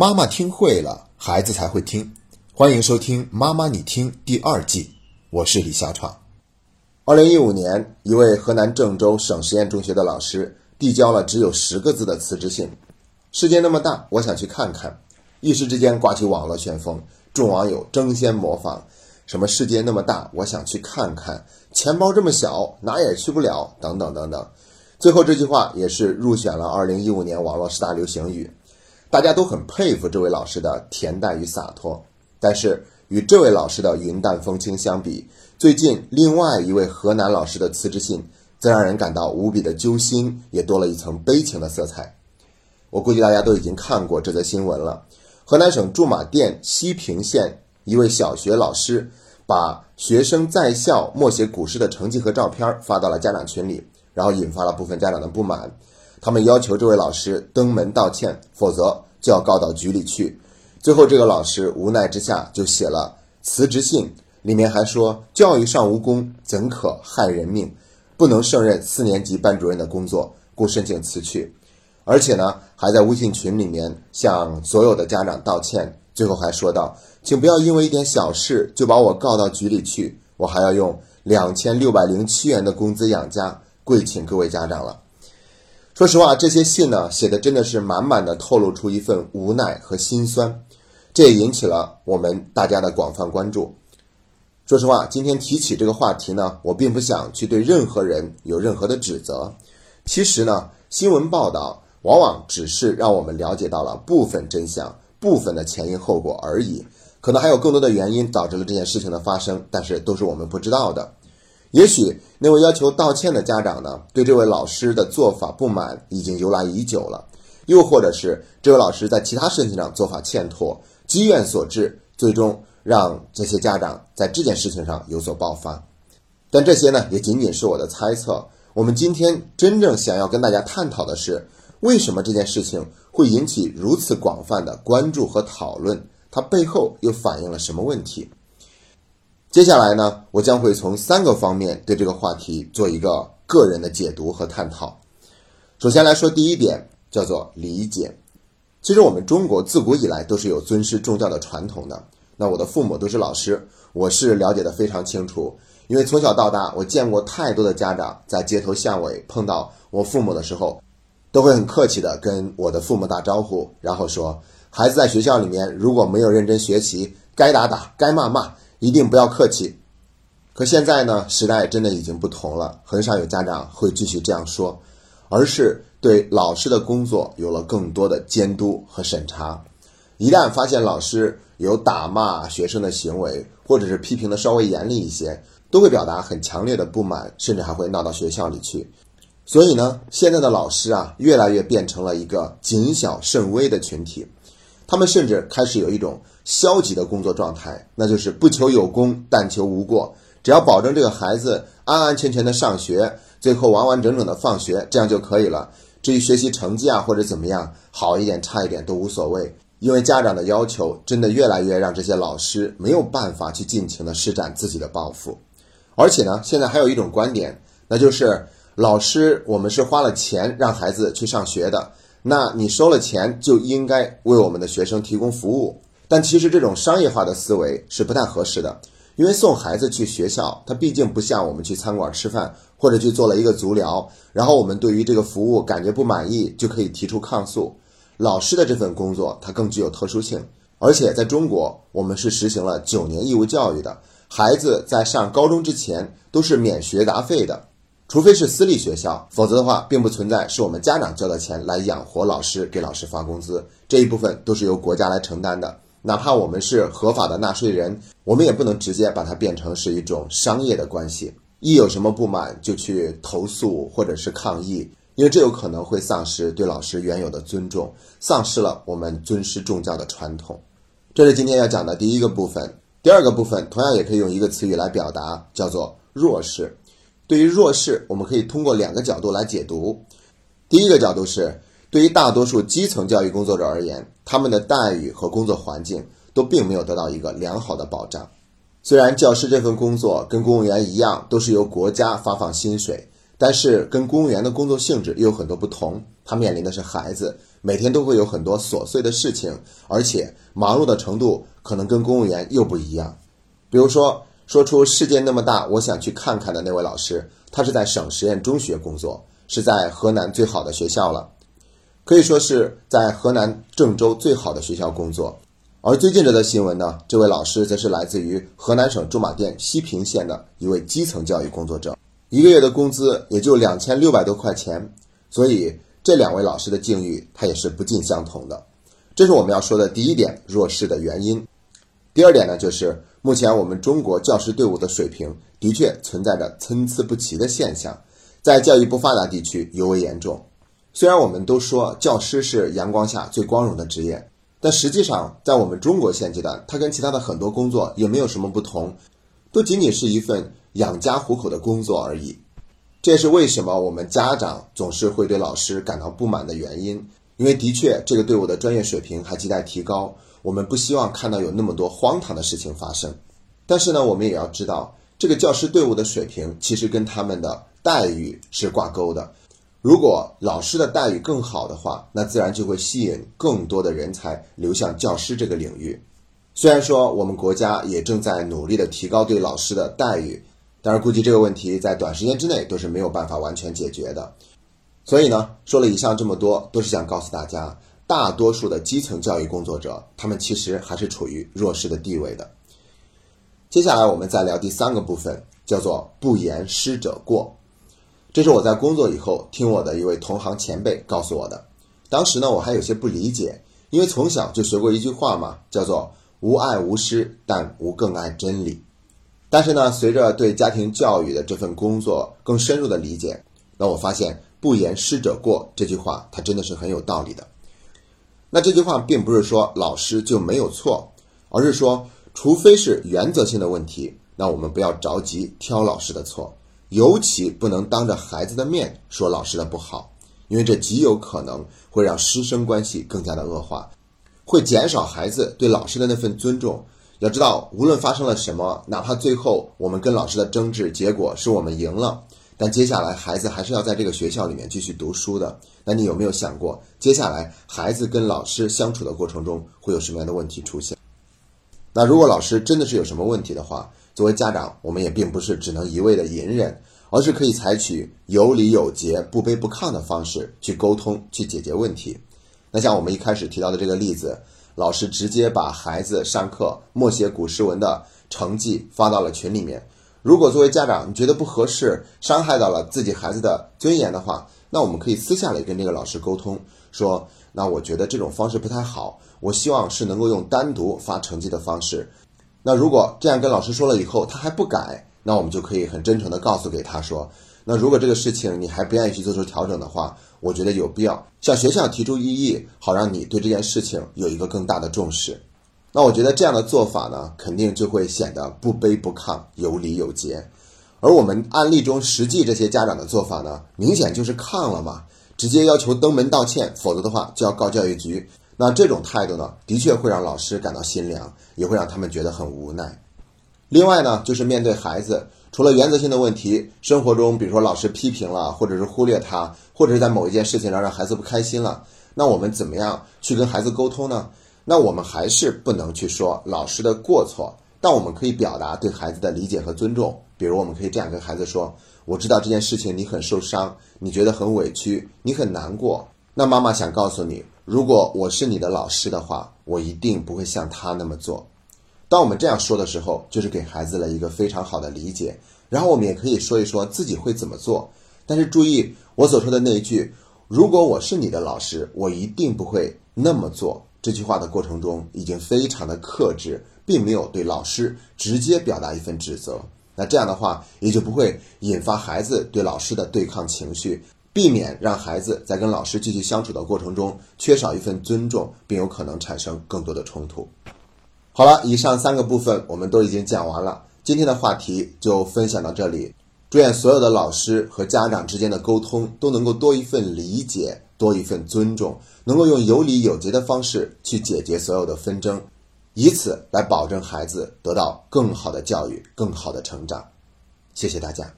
妈妈听会了，孩子才会听。欢迎收听《妈妈你听》第二季，我是李小闯。二零一五年，一位河南郑州省实验中学的老师递交了只有十个字的辞职信：“世界那么大，我想去看看。”一时之间刮起网络旋风，众网友争先模仿：“什么世界那么大，我想去看看。”钱包这么小，哪也去不了，等等等等。最后这句话也是入选了二零一五年网络十大流行语。大家都很佩服这位老师的恬淡与洒脱，但是与这位老师的云淡风轻相比，最近另外一位河南老师的辞职信，则让人感到无比的揪心，也多了一层悲情的色彩。我估计大家都已经看过这则新闻了。河南省驻马店西平县一位小学老师，把学生在校默写古诗的成绩和照片发到了家长群里，然后引发了部分家长的不满。他们要求这位老师登门道歉，否则就要告到局里去。最后，这个老师无奈之下就写了辞职信，里面还说：“教育上无功，怎可害人命？不能胜任四年级班主任的工作，故申请辞去。”而且呢，还在微信群里面向所有的家长道歉。最后还说道：“请不要因为一点小事就把我告到局里去，我还要用两千六百零七元的工资养家，跪请各位家长了。”说实话，这些信呢写的真的是满满的，透露出一份无奈和心酸，这也引起了我们大家的广泛关注。说实话，今天提起这个话题呢，我并不想去对任何人有任何的指责。其实呢，新闻报道往往只是让我们了解到了部分真相、部分的前因后果而已，可能还有更多的原因导致了这件事情的发生，但是都是我们不知道的。也许那位要求道歉的家长呢，对这位老师的做法不满已经由来已久了；又或者是这位老师在其他事情上做法欠妥，积怨所致，最终让这些家长在这件事情上有所爆发。但这些呢，也仅仅是我的猜测。我们今天真正想要跟大家探讨的是，为什么这件事情会引起如此广泛的关注和讨论？它背后又反映了什么问题？接下来呢，我将会从三个方面对这个话题做一个个人的解读和探讨。首先来说第一点，叫做理解。其实我们中国自古以来都是有尊师重教的传统的。那我的父母都是老师，我是了解的非常清楚。因为从小到大，我见过太多的家长在街头巷尾碰到我父母的时候，都会很客气的跟我的父母打招呼，然后说：“孩子在学校里面如果没有认真学习，该打打，该骂骂。”一定不要客气。可现在呢，时代真的已经不同了，很少有家长会继续这样说，而是对老师的工作有了更多的监督和审查。一旦发现老师有打骂学生的行为，或者是批评的稍微严厉一些，都会表达很强烈的不满，甚至还会闹到学校里去。所以呢，现在的老师啊，越来越变成了一个谨小慎微的群体。他们甚至开始有一种消极的工作状态，那就是不求有功，但求无过。只要保证这个孩子安安全全的上学，最后完完整整的放学，这样就可以了。至于学习成绩啊或者怎么样，好一点差一点都无所谓。因为家长的要求真的越来越让这些老师没有办法去尽情的施展自己的抱负。而且呢，现在还有一种观点，那就是老师我们是花了钱让孩子去上学的。那你收了钱就应该为我们的学生提供服务，但其实这种商业化的思维是不太合适的，因为送孩子去学校，它毕竟不像我们去餐馆吃饭或者去做了一个足疗，然后我们对于这个服务感觉不满意就可以提出抗诉。老师的这份工作它更具有特殊性，而且在中国我们是实行了九年义务教育的，孩子在上高中之前都是免学杂费的。除非是私立学校，否则的话，并不存在是我们家长交的钱来养活老师，给老师发工资，这一部分都是由国家来承担的。哪怕我们是合法的纳税人，我们也不能直接把它变成是一种商业的关系。一有什么不满就去投诉或者是抗议，因为这有可能会丧失对老师原有的尊重，丧失了我们尊师重教的传统。这是今天要讲的第一个部分。第二个部分同样也可以用一个词语来表达，叫做弱势。对于弱势，我们可以通过两个角度来解读。第一个角度是，对于大多数基层教育工作者而言，他们的待遇和工作环境都并没有得到一个良好的保障。虽然教师这份工作跟公务员一样，都是由国家发放薪水，但是跟公务员的工作性质又有很多不同。他面临的是孩子，每天都会有很多琐碎的事情，而且忙碌的程度可能跟公务员又不一样。比如说，说出“世界那么大，我想去看看”的那位老师，他是在省实验中学工作，是在河南最好的学校了，可以说是在河南郑州最好的学校工作。而最近这则新闻呢，这位老师则是来自于河南省驻马店西平县的一位基层教育工作者，一个月的工资也就两千六百多块钱，所以这两位老师的境遇他也是不尽相同的。这是我们要说的第一点弱势的原因。第二点呢，就是目前我们中国教师队伍的水平的确存在着参差不齐的现象，在教育不发达地区尤为严重。虽然我们都说教师是阳光下最光荣的职业。但实际上，在我们中国现阶段，它跟其他的很多工作也没有什么不同，都仅仅是一份养家糊口的工作而已。这也是为什么我们家长总是会对老师感到不满的原因。因为的确，这个队伍的专业水平还亟待提高，我们不希望看到有那么多荒唐的事情发生。但是呢，我们也要知道，这个教师队伍的水平其实跟他们的待遇是挂钩的。如果老师的待遇更好的话，那自然就会吸引更多的人才流向教师这个领域。虽然说我们国家也正在努力的提高对老师的待遇，但是估计这个问题在短时间之内都是没有办法完全解决的。所以呢，说了以上这么多，都是想告诉大家，大多数的基层教育工作者，他们其实还是处于弱势的地位的。接下来我们再聊第三个部分，叫做“不言师者过”。这是我在工作以后听我的一位同行前辈告诉我的。当时呢，我还有些不理解，因为从小就学过一句话嘛，叫做“无爱无师，但无更爱真理”。但是呢，随着对家庭教育的这份工作更深入的理解，那我发现“不言师者过”这句话，它真的是很有道理的。那这句话并不是说老师就没有错，而是说，除非是原则性的问题，那我们不要着急挑老师的错。尤其不能当着孩子的面说老师的不好，因为这极有可能会让师生关系更加的恶化，会减少孩子对老师的那份尊重。要知道，无论发生了什么，哪怕最后我们跟老师的争执结果是我们赢了，但接下来孩子还是要在这个学校里面继续读书的。那你有没有想过，接下来孩子跟老师相处的过程中会有什么样的问题出现？那如果老师真的是有什么问题的话，作为家长，我们也并不是只能一味的隐忍，而是可以采取有理有节、不卑不亢的方式去沟通、去解决问题。那像我们一开始提到的这个例子，老师直接把孩子上课默写古诗文的成绩发到了群里面。如果作为家长你觉得不合适，伤害到了自己孩子的尊严的话，那我们可以私下里跟这个老师沟通，说，那我觉得这种方式不太好，我希望是能够用单独发成绩的方式。那如果这样跟老师说了以后，他还不改，那我们就可以很真诚的告诉给他说，那如果这个事情你还不愿意去做出调整的话，我觉得有必要向学校提出异议，好让你对这件事情有一个更大的重视。那我觉得这样的做法呢，肯定就会显得不卑不亢，有礼有节。而我们案例中实际这些家长的做法呢，明显就是抗了嘛，直接要求登门道歉，否则的话就要告教育局。那这种态度呢，的确会让老师感到心凉，也会让他们觉得很无奈。另外呢，就是面对孩子，除了原则性的问题，生活中比如说老师批评了，或者是忽略他，或者是在某一件事情上让孩子不开心了，那我们怎么样去跟孩子沟通呢？那我们还是不能去说老师的过错，但我们可以表达对孩子的理解和尊重。比如，我们可以这样跟孩子说：“我知道这件事情你很受伤，你觉得很委屈，你很难过。那妈妈想告诉你。”如果我是你的老师的话，我一定不会像他那么做。当我们这样说的时候，就是给孩子了一个非常好的理解。然后我们也可以说一说自己会怎么做。但是注意我所说的那一句：“如果我是你的老师，我一定不会那么做。”这句话的过程中已经非常的克制，并没有对老师直接表达一份指责。那这样的话，也就不会引发孩子对老师的对抗情绪。避免让孩子在跟老师继续相处的过程中缺少一份尊重，并有可能产生更多的冲突。好了，以上三个部分我们都已经讲完了，今天的话题就分享到这里。祝愿所有的老师和家长之间的沟通都能够多一份理解，多一份尊重，能够用有理有节的方式去解决所有的纷争，以此来保证孩子得到更好的教育、更好的成长。谢谢大家。